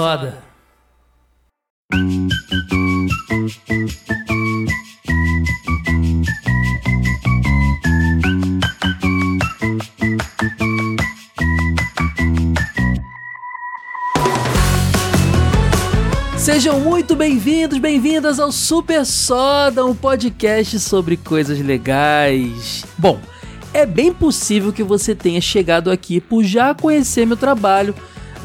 Soda. Sejam muito bem-vindos, bem-vindas ao Super Soda, um podcast sobre coisas legais. Bom, é bem possível que você tenha chegado aqui por já conhecer meu trabalho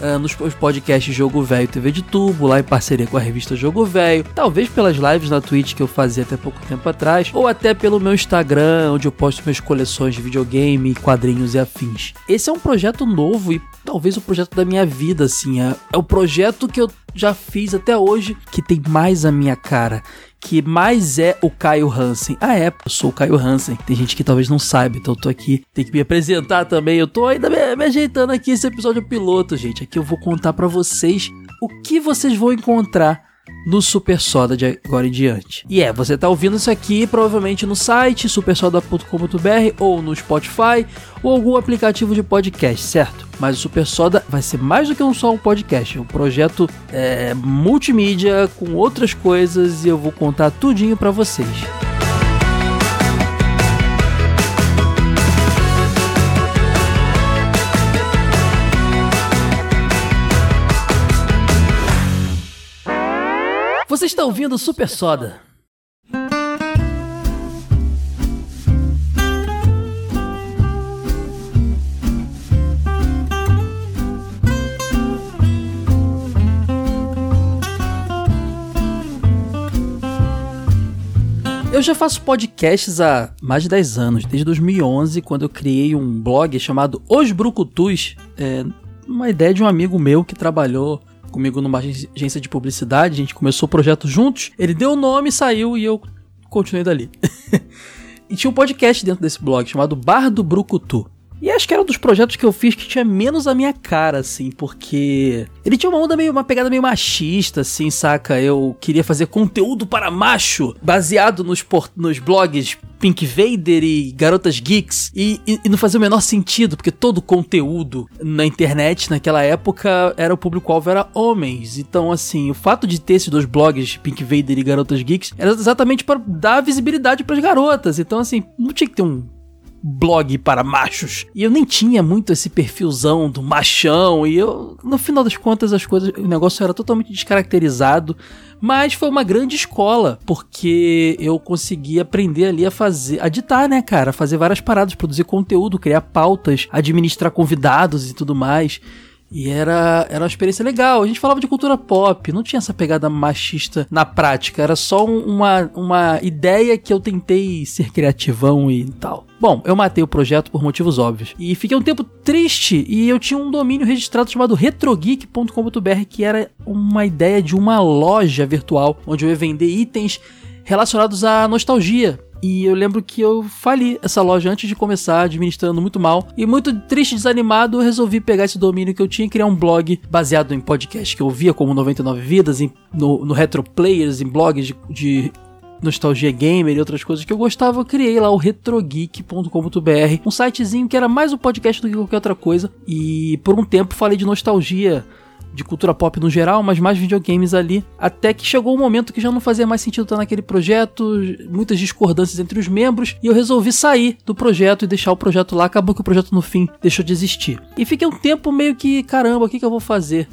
uh, nos podcasts Jogo Velho TV de Tubo, lá em parceria com a revista Jogo Velho, talvez pelas lives na Twitch que eu fazia até pouco tempo atrás, ou até pelo meu Instagram, onde eu posto minhas coleções de videogame, quadrinhos e afins. Esse é um projeto novo e talvez o projeto da minha vida, assim, é, é o projeto que eu já fiz até hoje que tem mais a minha cara que mais é o Caio Hansen. Ah, é, eu sou o Caio Hansen. Tem gente que talvez não saiba, então eu tô aqui. Tem que me apresentar também. Eu tô ainda me, me ajeitando aqui esse episódio piloto, gente. Aqui eu vou contar para vocês o que vocês vão encontrar no Super Soda de agora em diante. E é, você tá ouvindo isso aqui provavelmente no site supersoda.com.br ou no Spotify ou algum aplicativo de podcast, certo? Mas o Super Soda vai ser mais do que um só um podcast, é um projeto é, multimídia com outras coisas e eu vou contar tudinho para vocês. Você está ouvindo Super Soda. Eu já faço podcasts há mais de 10 anos, desde 2011, quando eu criei um blog chamado Os Brucutus, é, uma ideia de um amigo meu que trabalhou comigo numa agência de publicidade, a gente começou o projeto juntos, ele deu o nome, saiu e eu continuei dali. e tinha um podcast dentro desse blog chamado Bar do Brucutu. E acho que era um dos projetos que eu fiz que tinha menos a minha cara, assim, porque ele tinha uma onda meio, uma pegada meio machista, assim, saca? Eu queria fazer conteúdo para macho, baseado nos, por, nos blogs Pink Vader e Garotas Geeks, e, e, e não fazia o menor sentido, porque todo conteúdo na internet naquela época era o público-alvo era homens. Então, assim, o fato de ter esses dois blogs, Pink Vader e Garotas Geeks, era exatamente para dar visibilidade para as garotas. Então, assim, não tinha que ter um blog para machos. E eu nem tinha muito esse perfilzão do machão. E eu, no final das contas, as coisas, o negócio era totalmente descaracterizado. Mas foi uma grande escola, porque eu consegui aprender ali a fazer, a ditar, né, cara? Fazer várias paradas, produzir conteúdo, criar pautas, administrar convidados e tudo mais. E era, era uma experiência legal. A gente falava de cultura pop, não tinha essa pegada machista na prática. Era só uma, uma ideia que eu tentei ser criativão e tal. Bom, eu matei o projeto por motivos óbvios. E fiquei um tempo triste e eu tinha um domínio registrado chamado retrogeek.com.br, que era uma ideia de uma loja virtual onde eu ia vender itens relacionados à nostalgia. E eu lembro que eu fali essa loja antes de começar, administrando muito mal. E muito triste desanimado, eu resolvi pegar esse domínio que eu tinha e criar um blog baseado em podcast que eu via como 99 Vidas, em, no, no Retro Players, em blogs de, de nostalgia gamer e outras coisas que eu gostava, eu criei lá o retrogeek.com.br, um sitezinho que era mais um podcast do que qualquer outra coisa. E por um tempo falei de nostalgia de cultura pop no geral, mas mais videogames ali. Até que chegou um momento que já não fazia mais sentido estar naquele projeto, muitas discordâncias entre os membros, e eu resolvi sair do projeto e deixar o projeto lá. Acabou que o projeto no fim deixou de existir. E fiquei um tempo meio que, caramba, o que, que eu vou fazer?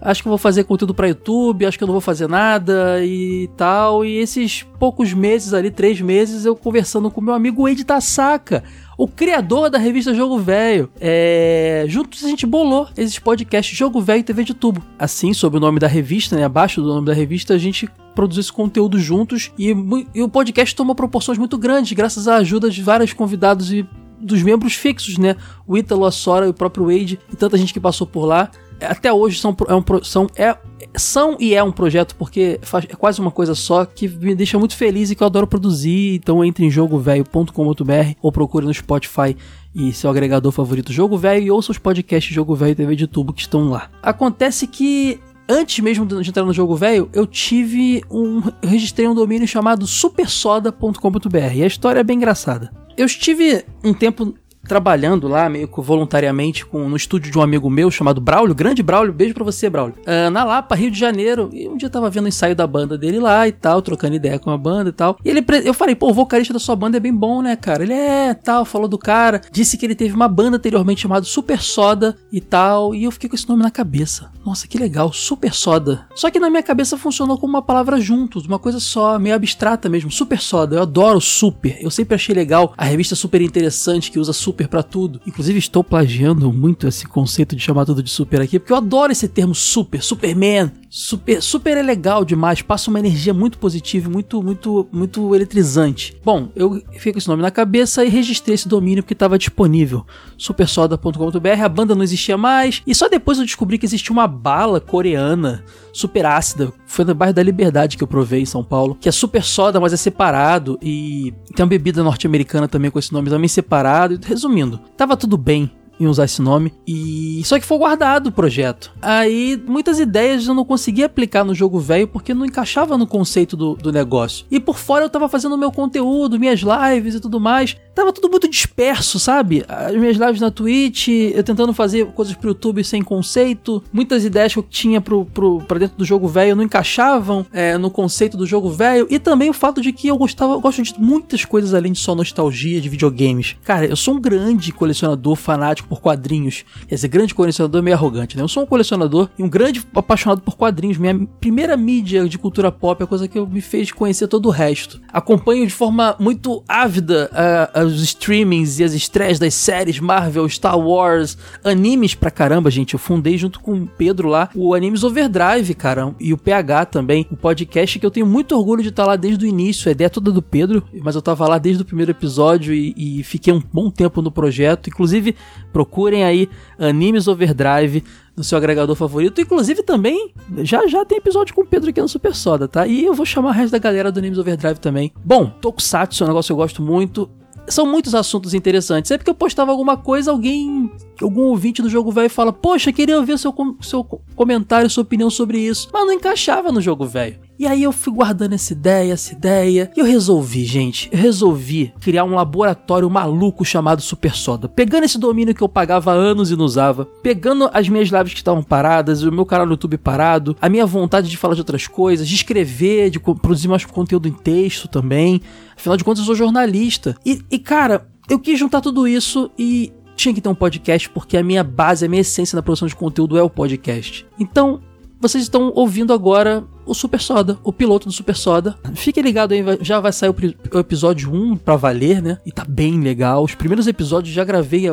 acho que eu vou fazer conteúdo para YouTube, acho que eu não vou fazer nada e tal. E esses poucos meses ali, três meses, eu conversando com meu amigo Ed Tasaka, o criador da revista Jogo Velho. É... Juntos a gente bolou esses podcasts Jogo Velho e TV de Tubo. Assim, sob o nome da revista, né? Abaixo do nome da revista, a gente produziu esse conteúdo juntos e, e o podcast tomou proporções muito grandes, graças à ajuda de vários convidados e dos membros fixos, né? O Ítalo, a Sora o próprio Wade e tanta gente que passou por lá até hoje são, é um, são, é, são e é um projeto porque faz, é quase uma coisa só que me deixa muito feliz e que eu adoro produzir. Então entre em jogovelho.com.br ou procure no Spotify e seu agregador favorito Jogo Velho e ouça os podcasts Jogo Velho e TV de Tubo que estão lá. Acontece que antes mesmo de entrar no Jogo Velho, eu tive um eu registrei um domínio chamado supersoda.com.br e a história é bem engraçada. Eu estive um tempo trabalhando lá, meio que voluntariamente, com, no estúdio de um amigo meu chamado Braulio, grande Braulio, beijo pra você, Braulio. Uh, na Lapa, Rio de Janeiro, e um dia eu tava vendo o ensaio da banda dele lá e tal, trocando ideia com a banda e tal. E ele, eu falei, pô, o vocalista da sua banda é bem bom, né, cara? Ele é, tal, falou do cara, disse que ele teve uma banda anteriormente chamada Super Soda e tal, e eu fiquei com esse nome na cabeça. Nossa, que legal, Super Soda. Só que na minha cabeça funcionou como uma palavra juntos, uma coisa só, meio abstrata mesmo, Super Soda. Eu adoro super. Eu sempre achei legal a revista super interessante que usa super para tudo. Inclusive estou plagiando muito esse conceito de chamar tudo de super aqui, porque eu adoro esse termo super, Superman, super, super é legal demais, passa uma energia muito positiva, muito, muito, muito eletrizante. Bom, eu fiquei com esse nome na cabeça e registrei esse domínio porque estava disponível, supersoda.com.br. A banda não existia mais e só depois eu descobri que existia uma bala coreana super ácida. Foi no bairro da Liberdade que eu provei em São Paulo, que é super soda, mas é separado e tem uma bebida norte-americana também com esse nome também separado. Resumindo, tava tudo bem em usar esse nome. E só que foi guardado o projeto. Aí muitas ideias eu não conseguia aplicar no jogo velho porque não encaixava no conceito do, do negócio. E por fora eu tava fazendo meu conteúdo, minhas lives e tudo mais. Tava tudo muito disperso, sabe? As minhas lives na Twitch, eu tentando fazer coisas pro YouTube sem conceito. Muitas ideias que eu tinha pro, pro, pra dentro do jogo velho não encaixavam é, no conceito do jogo velho. E também o fato de que eu gostava, eu gosto de muitas coisas além de só nostalgia de videogames. Cara, eu sou um grande colecionador fanático por quadrinhos. Dizer, grande colecionador é meio arrogante, né? Eu sou um colecionador e um grande apaixonado por quadrinhos. Minha primeira mídia de cultura pop é a coisa que me fez conhecer todo o resto. Acompanho de forma muito ávida uh, os streamings e as estreias das séries Marvel, Star Wars, animes pra caramba, gente. Eu fundei junto com o Pedro lá o Animes Overdrive, cara, e o PH também, o podcast que eu tenho muito orgulho de estar lá desde o início. A ideia toda do Pedro, mas eu tava lá desde o primeiro episódio e, e fiquei um bom tempo no projeto. Inclusive, procurem aí Animes Overdrive no seu agregador favorito. Inclusive também, já já tem episódio com o Pedro aqui no Super Soda, tá? E eu vou chamar o resto da galera do Animes Overdrive também. Bom, Tokusatsu é um negócio que eu gosto muito são muitos assuntos interessantes. Sempre que eu postava alguma coisa, alguém, algum ouvinte do jogo velho fala: Poxa, queria ouvir seu, seu comentário, sua opinião sobre isso. Mas não encaixava no jogo velho. E aí eu fui guardando essa ideia, essa ideia, e eu resolvi, gente, eu resolvi criar um laboratório maluco chamado Super Soda. Pegando esse domínio que eu pagava anos e não usava, pegando as minhas lives que estavam paradas, o meu canal no YouTube parado, a minha vontade de falar de outras coisas, de escrever, de produzir mais conteúdo em texto também. Afinal de contas, eu sou jornalista. E, e cara, eu quis juntar tudo isso e tinha que ter um podcast porque a minha base, a minha essência na produção de conteúdo é o podcast. Então, vocês estão ouvindo agora o Super Soda, o piloto do Super Soda. Fique ligado aí, já vai sair o, episódio 1 pra valer, né? E tá bem legal. Os primeiros episódios já gravei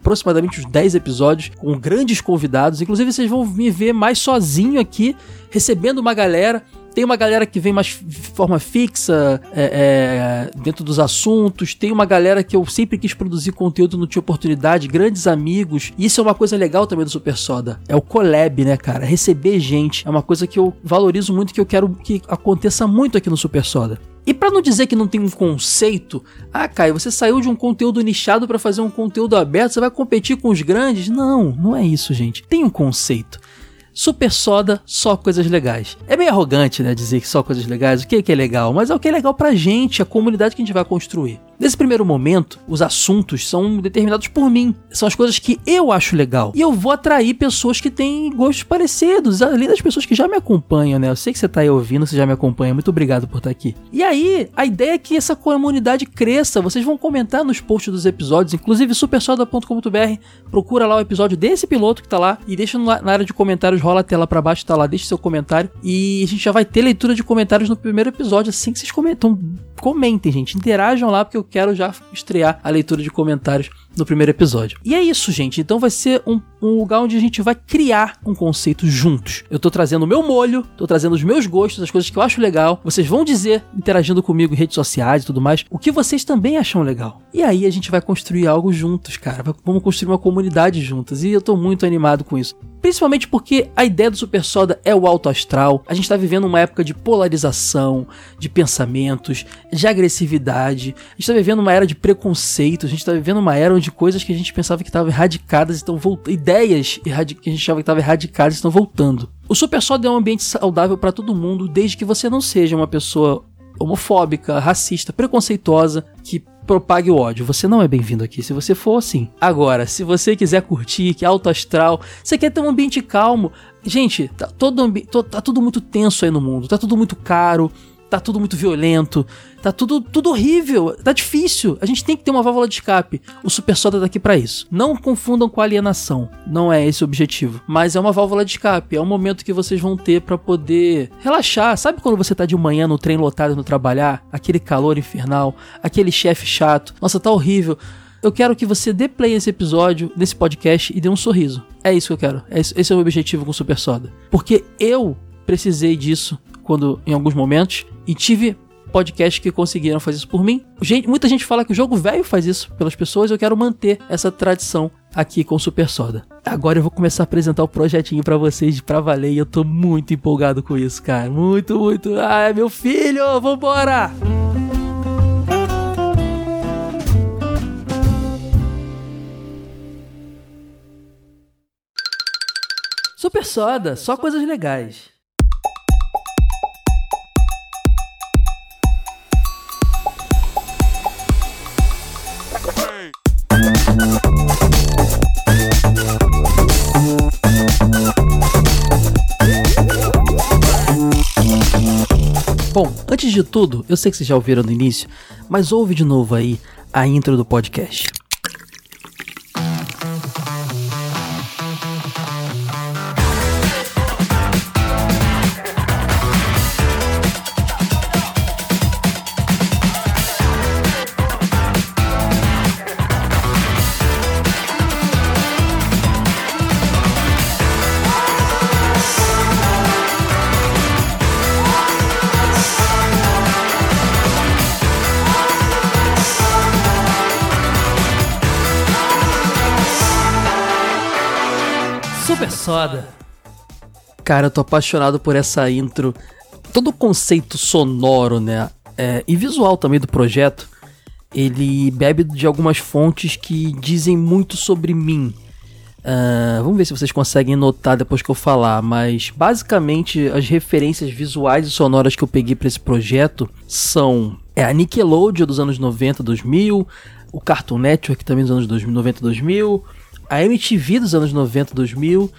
aproximadamente uns 10 episódios com grandes convidados. Inclusive, vocês vão me ver mais sozinho aqui, recebendo uma galera. Tem uma galera que vem mais de forma fixa é, é, dentro dos assuntos. Tem uma galera que eu sempre quis produzir conteúdo, não tinha oportunidade. Grandes amigos. E isso é uma coisa legal também do Super Soda. É o collab, né, cara? Receber gente. É uma coisa que eu valorizo muito, que eu quero que aconteça muito aqui no Super Soda. E para não dizer que não tem um conceito, ah, Caio, você saiu de um conteúdo nichado para fazer um conteúdo aberto, você vai competir com os grandes? Não, não é isso, gente. Tem um conceito. Super Soda, só coisas legais. É meio arrogante, né, dizer que só coisas legais, o que é, que é legal, mas é o que é legal pra gente, a comunidade que a gente vai construir. Nesse primeiro momento, os assuntos são determinados por mim. São as coisas que eu acho legal. E eu vou atrair pessoas que têm gostos parecidos, além das pessoas que já me acompanham, né? Eu sei que você tá aí ouvindo, você já me acompanha. Muito obrigado por estar tá aqui. E aí, a ideia é que essa comunidade cresça. Vocês vão comentar nos posts dos episódios, inclusive supersoda.com.br. Procura lá o episódio desse piloto que tá lá e deixa na área de comentários, rola a tela para baixo, tá lá, deixa seu comentário. E a gente já vai ter leitura de comentários no primeiro episódio, assim que vocês comentam. Comentem, gente. Interajam lá, porque eu quero já estrear a leitura de comentários no primeiro episódio. E é isso, gente. Então vai ser um, um, lugar onde a gente vai criar um conceito juntos. Eu tô trazendo o meu molho, tô trazendo os meus gostos, as coisas que eu acho legal. Vocês vão dizer, interagindo comigo em redes sociais e tudo mais, o que vocês também acham legal. E aí a gente vai construir algo juntos, cara. Vamos construir uma comunidade juntas. E eu tô muito animado com isso. Principalmente porque a ideia do Super Soda é o alto astral. A gente está vivendo uma época de polarização, de pensamentos, de agressividade. A gente está vivendo uma era de preconceito. A gente está vivendo uma era onde coisas que a gente pensava que estavam erradicadas estão voltando. Ideias que a gente achava que estavam erradicadas estão voltando. O Super Soda é um ambiente saudável para todo mundo, desde que você não seja uma pessoa homofóbica, racista, preconceituosa, que propague o ódio. Você não é bem-vindo aqui se você for assim. Agora, se você quiser curtir, que é alto astral, você quer ter um ambiente calmo. Gente, tá, todo, tá tudo muito tenso aí no mundo, tá tudo muito caro, tá tudo muito violento, tá tudo, tudo horrível, tá difícil. A gente tem que ter uma válvula de escape. O Super Soda tá aqui para isso. Não confundam com alienação, não é esse o objetivo, mas é uma válvula de escape, é um momento que vocês vão ter para poder relaxar. Sabe quando você tá de manhã no trem lotado no trabalhar, aquele calor infernal, aquele chefe chato, nossa, tá horrível. Eu quero que você dê play nesse episódio, nesse podcast e dê um sorriso. É isso que eu quero. É esse é o meu objetivo com o Super Soda. Porque eu precisei disso quando em alguns momentos e tive podcasts que conseguiram fazer isso por mim. Gente, muita gente fala que o jogo velho faz isso pelas pessoas, eu quero manter essa tradição aqui com o Super Soda. Agora eu vou começar a apresentar o projetinho para vocês pra valer e eu tô muito empolgado com isso, cara. Muito, muito. Ai, meu filho, vambora! Super Soda, só coisas legais. Bom, antes de tudo, eu sei que vocês já ouviram no início, mas ouve de novo aí a intro do podcast. Soda. Cara, eu tô apaixonado por essa intro. Todo o conceito sonoro, né? É, e visual também do projeto. Ele bebe de algumas fontes que dizem muito sobre mim. Uh, vamos ver se vocês conseguem notar depois que eu falar, mas basicamente as referências visuais e sonoras que eu peguei para esse projeto são é, a Nickelodeon dos anos 90, 2000, o Cartoon Network também dos anos 2000, 90, 2000, a MTV dos anos 90, 2000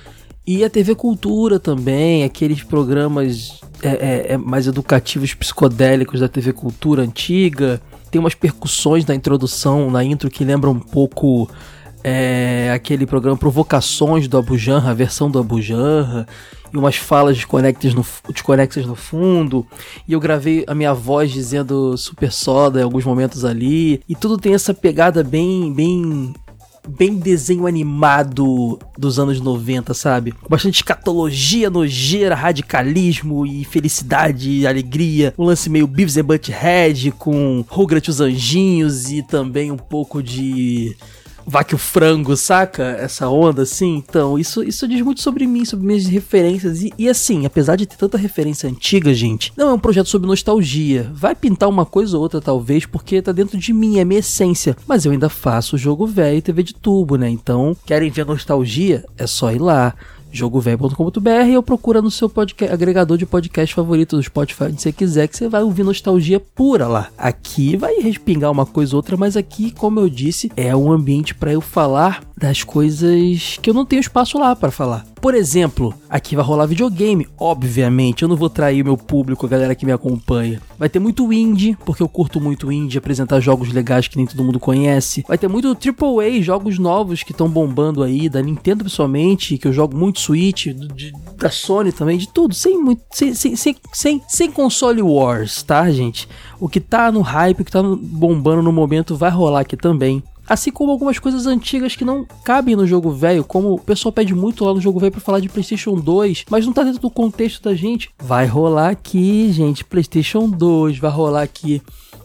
e a TV Cultura também, aqueles programas é, é, é, mais educativos psicodélicos da TV Cultura antiga. Tem umas percussões na introdução, na intro, que lembram um pouco é, aquele programa Provocações do Abu Janra, a versão do Abu Janra, e umas falas desconexas no, desconexas no fundo. E eu gravei a minha voz dizendo super soda em alguns momentos ali. E tudo tem essa pegada bem, bem bem desenho animado dos anos 90, sabe? Bastante escatologia nojeira, radicalismo e felicidade e alegria. Um lance meio Beavis and Butthead com Rugrat os Anjinhos e também um pouco de vaque o frango, saca? Essa onda assim. Então, isso, isso diz muito sobre mim, sobre minhas referências. E, e, assim, apesar de ter tanta referência antiga, gente, não é um projeto sobre nostalgia. Vai pintar uma coisa ou outra, talvez, porque tá dentro de mim, é minha essência. Mas eu ainda faço jogo velho e TV de tubo, né? Então, querem ver nostalgia? É só ir lá jogovelho.com.br ou procura no seu podcast, agregador de podcast favorito do Spotify, onde você quiser, que você vai ouvir nostalgia pura lá. Aqui vai respingar uma coisa ou outra, mas aqui, como eu disse, é um ambiente para eu falar das coisas que eu não tenho espaço lá para falar. Por exemplo, aqui vai rolar videogame, obviamente. Eu não vou trair o meu público, a galera que me acompanha. Vai ter muito indie, porque eu curto muito indie, apresentar jogos legais que nem todo mundo conhece. Vai ter muito AAA, jogos novos que estão bombando aí, da Nintendo pessoalmente, que eu jogo muito Switch, de, da Sony também, de tudo, sem muito. Sem, sem, sem, sem, sem console wars, tá, gente? O que tá no hype, o que tá bombando no momento vai rolar aqui também. Assim como algumas coisas antigas que não cabem no jogo velho, como o pessoal pede muito lá no jogo velho para falar de PlayStation 2, mas não tá dentro do contexto da gente. Vai rolar aqui, gente, PlayStation 2, vai rolar aqui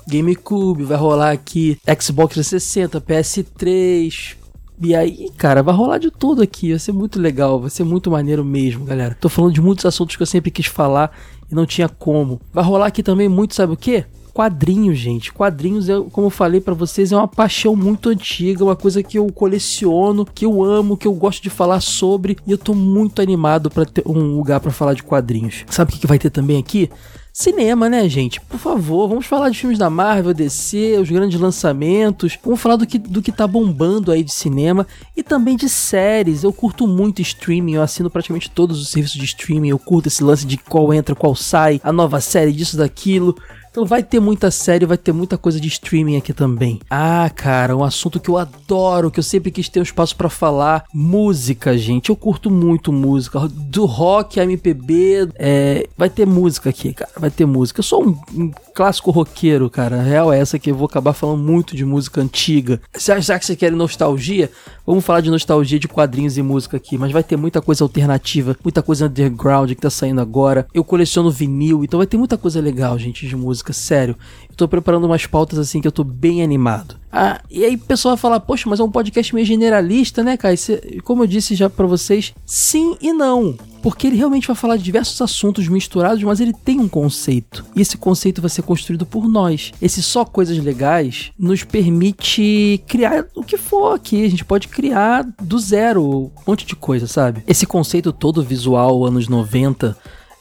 GameCube, vai rolar aqui Xbox 360, PS3, e aí, cara, vai rolar de tudo aqui. Vai ser muito legal, vai ser muito maneiro mesmo, galera. Tô falando de muitos assuntos que eu sempre quis falar e não tinha como. Vai rolar aqui também muito, sabe o quê? Quadrinhos, gente. Quadrinhos, eu, como eu falei para vocês, é uma paixão muito antiga, uma coisa que eu coleciono, que eu amo, que eu gosto de falar sobre, e eu tô muito animado para ter um lugar para falar de quadrinhos. Sabe o que, que vai ter também aqui? cinema, né, gente? Por favor, vamos falar de filmes da Marvel, DC, os grandes lançamentos. Vamos falar do que, do que tá bombando aí de cinema e também de séries. Eu curto muito streaming, eu assino praticamente todos os serviços de streaming. Eu curto esse lance de qual entra, qual sai, a nova série disso, daquilo. Então vai ter muita série, vai ter muita coisa de streaming aqui também. Ah, cara, um assunto que eu adoro, que eu sempre quis ter um espaço para falar, música, gente. Eu curto muito música, do rock MPB, é, vai ter música aqui, cara, vai ter música. Eu sou um, um clássico roqueiro, cara. A real é essa que eu vou acabar falando muito de música antiga. Já que você quer nostalgia, vamos falar de nostalgia de quadrinhos e música aqui, mas vai ter muita coisa alternativa, muita coisa underground que tá saindo agora. Eu coleciono vinil, então vai ter muita coisa legal, gente, de música música, sério. Eu tô preparando umas pautas assim que eu tô bem animado. Ah, e aí o pessoal vai falar, poxa, mas é um podcast meio generalista, né, Kai? Como eu disse já para vocês, sim e não. Porque ele realmente vai falar de diversos assuntos misturados, mas ele tem um conceito. E esse conceito vai ser construído por nós. Esse só coisas legais nos permite criar o que for aqui. A gente pode criar do zero um monte de coisa, sabe? Esse conceito todo visual, anos 90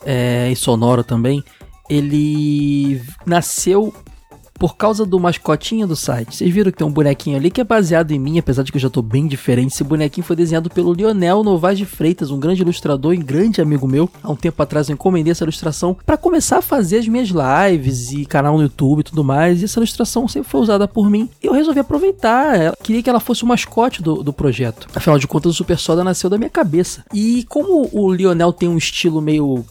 é, e sonoro também, ele nasceu por causa do mascotinho do site. Vocês viram que tem um bonequinho ali que é baseado em mim, apesar de que eu já tô bem diferente. Esse bonequinho foi desenhado pelo Lionel Novaes de Freitas, um grande ilustrador e grande amigo meu. Há um tempo atrás eu encomendei essa ilustração para começar a fazer as minhas lives e canal no YouTube e tudo mais. E essa ilustração sempre foi usada por mim. E eu resolvi aproveitar. Eu queria que ela fosse o mascote do, do projeto. Afinal de contas, o Super Soda nasceu da minha cabeça. E como o Lionel tem um estilo meio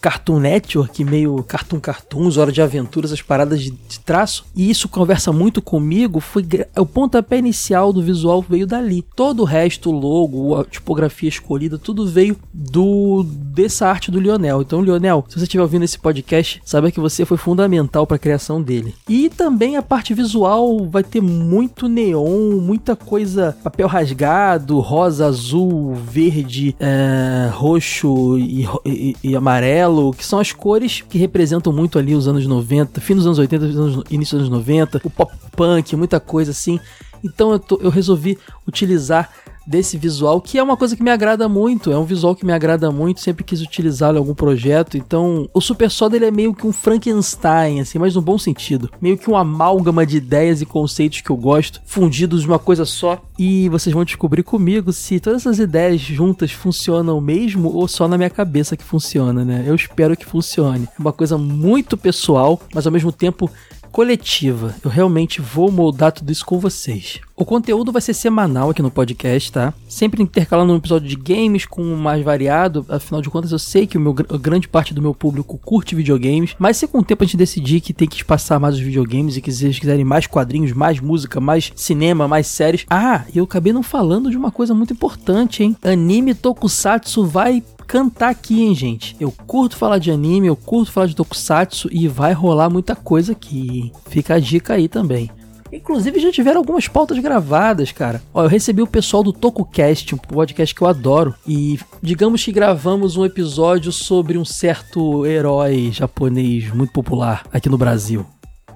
Cartoon Network, meio Cartoon Cartoons, Hora de Aventuras, as paradas de, de traço. E isso conversa muito comigo. Foi o pontapé inicial do visual veio dali. Todo o resto, o logo, a tipografia escolhida, tudo veio do dessa arte do Lionel. Então, Lionel, se você estiver ouvindo esse podcast, saiba que você foi fundamental para a criação dele. E também a parte visual vai ter muito neon, muita coisa, papel rasgado, rosa, azul, verde, é, roxo e, e, e amarelo amarelo, que são as cores que representam muito ali os anos 90, fim dos anos 80, início dos anos 90, o pop punk, muita coisa assim. Então eu, tô, eu resolvi utilizar desse visual, que é uma coisa que me agrada muito, é um visual que me agrada muito, sempre quis utilizá-lo em algum projeto. Então, o Super Soda ele é meio que um Frankenstein, assim, mas no bom sentido. Meio que um amálgama de ideias e conceitos que eu gosto, fundidos de uma coisa só. E vocês vão descobrir comigo se todas essas ideias juntas funcionam mesmo ou só na minha cabeça que funciona, né? Eu espero que funcione. É uma coisa muito pessoal, mas ao mesmo tempo coletiva. Eu realmente vou moldar tudo isso com vocês. O conteúdo vai ser semanal aqui no podcast, tá? Sempre intercalando um episódio de games com um mais variado. Afinal de contas, eu sei que o meu, a grande parte do meu público curte videogames. Mas se com o tempo a gente decidir que tem que espaçar mais os videogames e que vocês quiserem mais quadrinhos, mais música, mais cinema, mais séries. Ah, eu acabei não falando de uma coisa muito importante, hein? Anime Tokusatsu vai cantar aqui, hein, gente? Eu curto falar de anime, eu curto falar de tokusatsu e vai rolar muita coisa aqui? Fica a dica aí também. Inclusive já tiveram algumas pautas gravadas, cara. Ó, eu recebi o pessoal do TokuCast, um podcast que eu adoro, e digamos que gravamos um episódio sobre um certo herói japonês muito popular aqui no Brasil.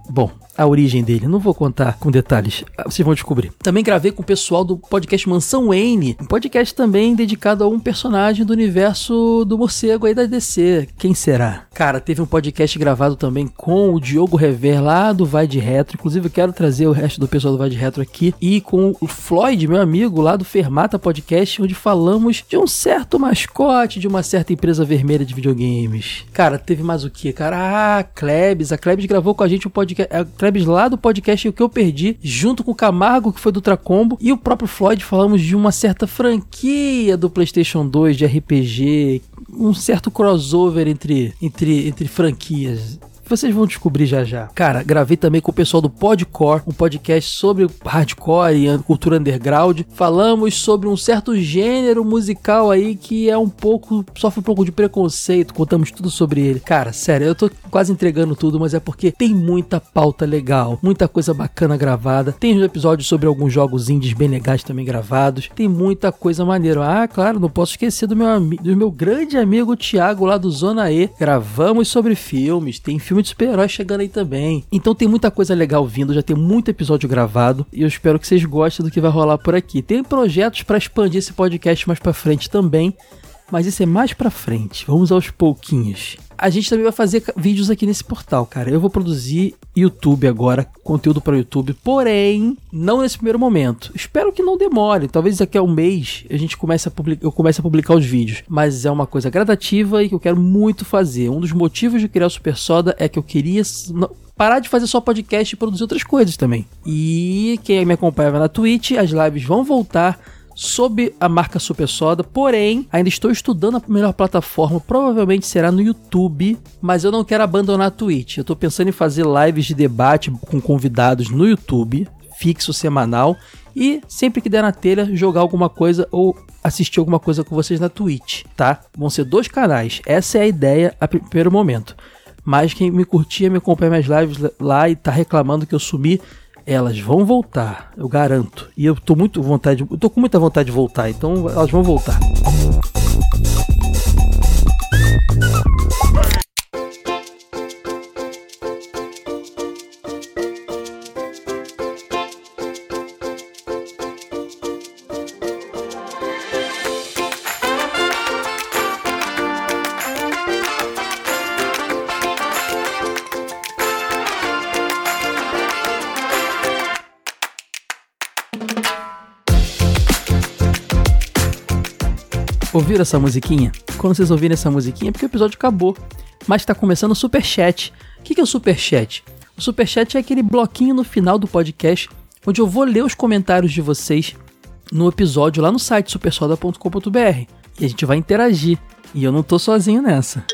Bom, a origem dele. Não vou contar com detalhes, ah, vocês vão descobrir. Também gravei com o pessoal do podcast Mansão Wayne, um podcast também dedicado a um personagem do universo do morcego aí da DC. Quem será? Cara, teve um podcast gravado também com o Diogo Rever lá do Vai de Retro. Inclusive, eu quero trazer o resto do pessoal do Vai de Retro aqui. E com o Floyd, meu amigo, lá do Fermata Podcast, onde falamos de um certo mascote de uma certa empresa vermelha de videogames. Cara, teve mais o que? Cara, ah, Klebs. A Klebs gravou com a gente um podcast. A Klebs lá do podcast O Que Eu Perdi, junto com o Camargo, que foi do Tracombo, e o próprio Floyd. Falamos de uma certa franquia do PlayStation 2 de RPG um certo crossover entre, entre, entre franquias. Vocês vão descobrir já já. Cara, gravei também com o pessoal do Podcore, um podcast sobre hardcore e cultura underground. Falamos sobre um certo gênero musical aí que é um pouco. sofre um pouco de preconceito. Contamos tudo sobre ele. Cara, sério, eu tô quase entregando tudo, mas é porque tem muita pauta legal, muita coisa bacana gravada. Tem um episódio sobre alguns jogos indies bem legais também gravados. Tem muita coisa maneira. Ah, claro, não posso esquecer do meu, do meu grande amigo Thiago lá do Zona E. Gravamos sobre filmes, tem filme de super-heróis chegando aí também. Então tem muita coisa legal vindo, já tem muito episódio gravado e eu espero que vocês gostem do que vai rolar por aqui. Tem projetos para expandir esse podcast mais para frente também. mas isso é mais pra frente. Vamos aos pouquinhos. A gente também vai fazer vídeos aqui nesse portal, cara. Eu vou produzir YouTube agora, conteúdo para YouTube, porém, não nesse primeiro momento. Espero que não demore. Talvez daqui a um mês a gente comece a publicar, eu comece a publicar os vídeos. Mas é uma coisa gradativa e que eu quero muito fazer. Um dos motivos de criar o Super Soda é que eu queria parar de fazer só podcast e produzir outras coisas também. E quem me acompanha na Twitch, as lives vão voltar sob a marca Super Soda, porém, ainda estou estudando a melhor plataforma, provavelmente será no YouTube, mas eu não quero abandonar a Twitch. Eu estou pensando em fazer lives de debate com convidados no YouTube, fixo semanal, e sempre que der na telha, jogar alguma coisa ou assistir alguma coisa com vocês na Twitch, tá? Vão ser dois canais. Essa é a ideia a primeiro momento. Mas quem me curtia, me acompanha minhas lives lá e tá reclamando que eu sumi, elas vão voltar, eu garanto. E eu tô muito vontade, eu tô com muita vontade de voltar, então elas vão voltar. Ouviram essa musiquinha? Quando vocês ouvirem essa musiquinha é porque o episódio acabou. Mas está começando o Super Chat. O que é o Super Chat? O Super Chat é aquele bloquinho no final do podcast onde eu vou ler os comentários de vocês no episódio lá no site supersoda.com.br e a gente vai interagir. E eu não tô sozinho nessa.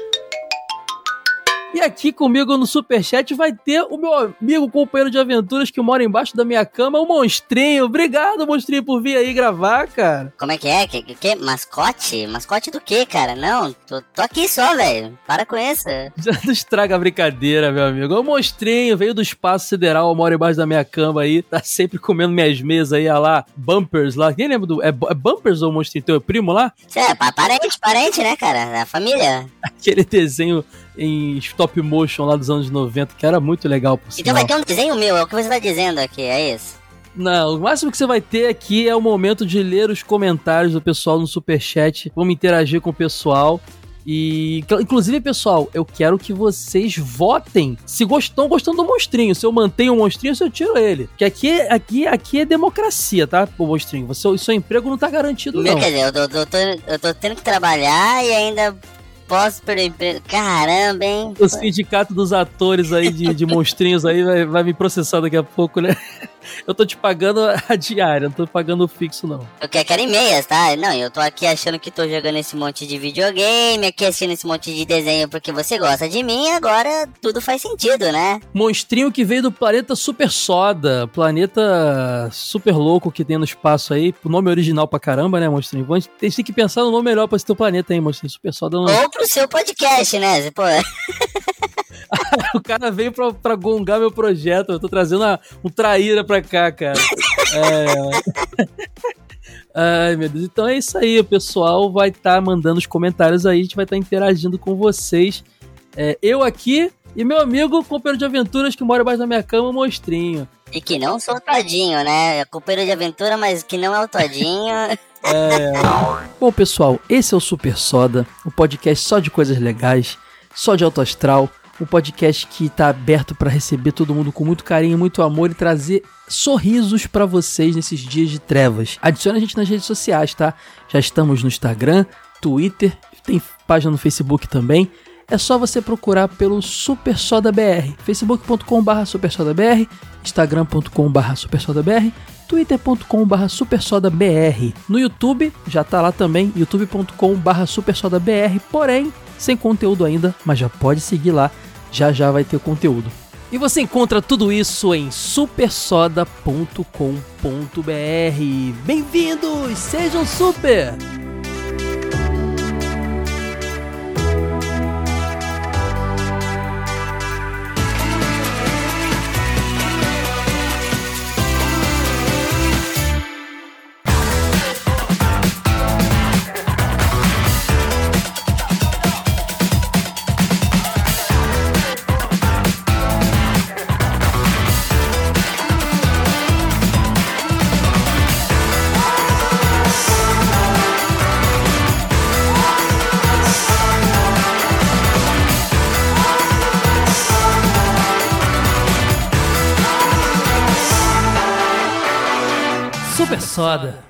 E aqui comigo no Superchat vai ter o meu amigo companheiro de aventuras que mora embaixo da minha cama, o Monstrinho. Obrigado, Monstrinho, por vir aí gravar, cara. Como é que é? Que, que, mascote? Mascote do quê, cara? Não, tô, tô aqui só, velho. Para com isso. Já não estraga a brincadeira, meu amigo. O Monstrinho veio do espaço sideral, mora embaixo da minha cama aí, tá sempre comendo minhas mesas aí, olha lá, Bumpers lá. Quem lembra do... É, é Bumpers ou Monstrinho? Teu primo lá? É, parente, parente, né, cara? A família. Aquele desenho em stop motion lá dos anos 90, que era muito legal por Então vai ter um desenho meu, é o que você tá dizendo aqui, é isso? Não, o máximo que você vai ter aqui é o momento de ler os comentários do pessoal no superchat. Vamos interagir com o pessoal. E, inclusive, pessoal, eu quero que vocês votem se estão gostando do monstrinho. Se eu mantenho o monstrinho, se eu tiro ele. Que aqui, aqui, aqui é democracia, tá? O monstrinho. Você, o seu emprego não tá garantido, Meu, não. Quer dizer, eu tô, eu, tô, eu tô tendo que trabalhar e ainda posso perder emprego. Caramba, hein? O sindicato dos atores aí de, de monstrinhos aí vai, vai me processar daqui a pouco, né? eu tô te pagando a diária, não tô pagando o fixo, não. Eu quero, quero em meias, tá? Não, eu tô aqui achando que tô jogando esse monte de videogame, aqui assistindo esse monte de desenho porque você gosta de mim, agora tudo faz sentido, né? Monstrinho que veio do planeta Super Soda, planeta super louco que tem no espaço aí, o nome original pra caramba, né, Monstrinho? A gente tem que pensar no nome melhor pra esse teu planeta aí, Monstrinho. Super Soda não... Ou pro seu podcast, né? Pô... o cara veio pra, pra gongar meu projeto. Eu tô trazendo uma, um traíra pra cá, cara. É. Ai, meu Deus. Então é isso aí. O pessoal vai estar tá mandando os comentários aí. A gente vai estar tá interagindo com vocês. É, eu aqui e meu amigo, companheiro de aventuras que mora abaixo da minha cama, o Monstrinho. E que não sou o Todinho, né? É companheiro de aventura, mas que não é o Todinho. É... Bom, pessoal, esse é o Super Soda, o um podcast só de coisas legais, só de alto astral, um podcast que está aberto para receber todo mundo com muito carinho, muito amor e trazer sorrisos para vocês nesses dias de trevas. Adicione a gente nas redes sociais, tá? Já estamos no Instagram, Twitter, tem página no Facebook também. É só você procurar pelo Super Soda BR, facebook.com.br supersodabr, instagram.com.br supersodabr, twitter.com.br supersodabr. No YouTube, já tá lá também, youtube.com.br supersodabr, porém, sem conteúdo ainda, mas já pode seguir lá já já vai ter conteúdo. E você encontra tudo isso em supersoda.com.br. Bem-vindos! Sejam! Super Soda.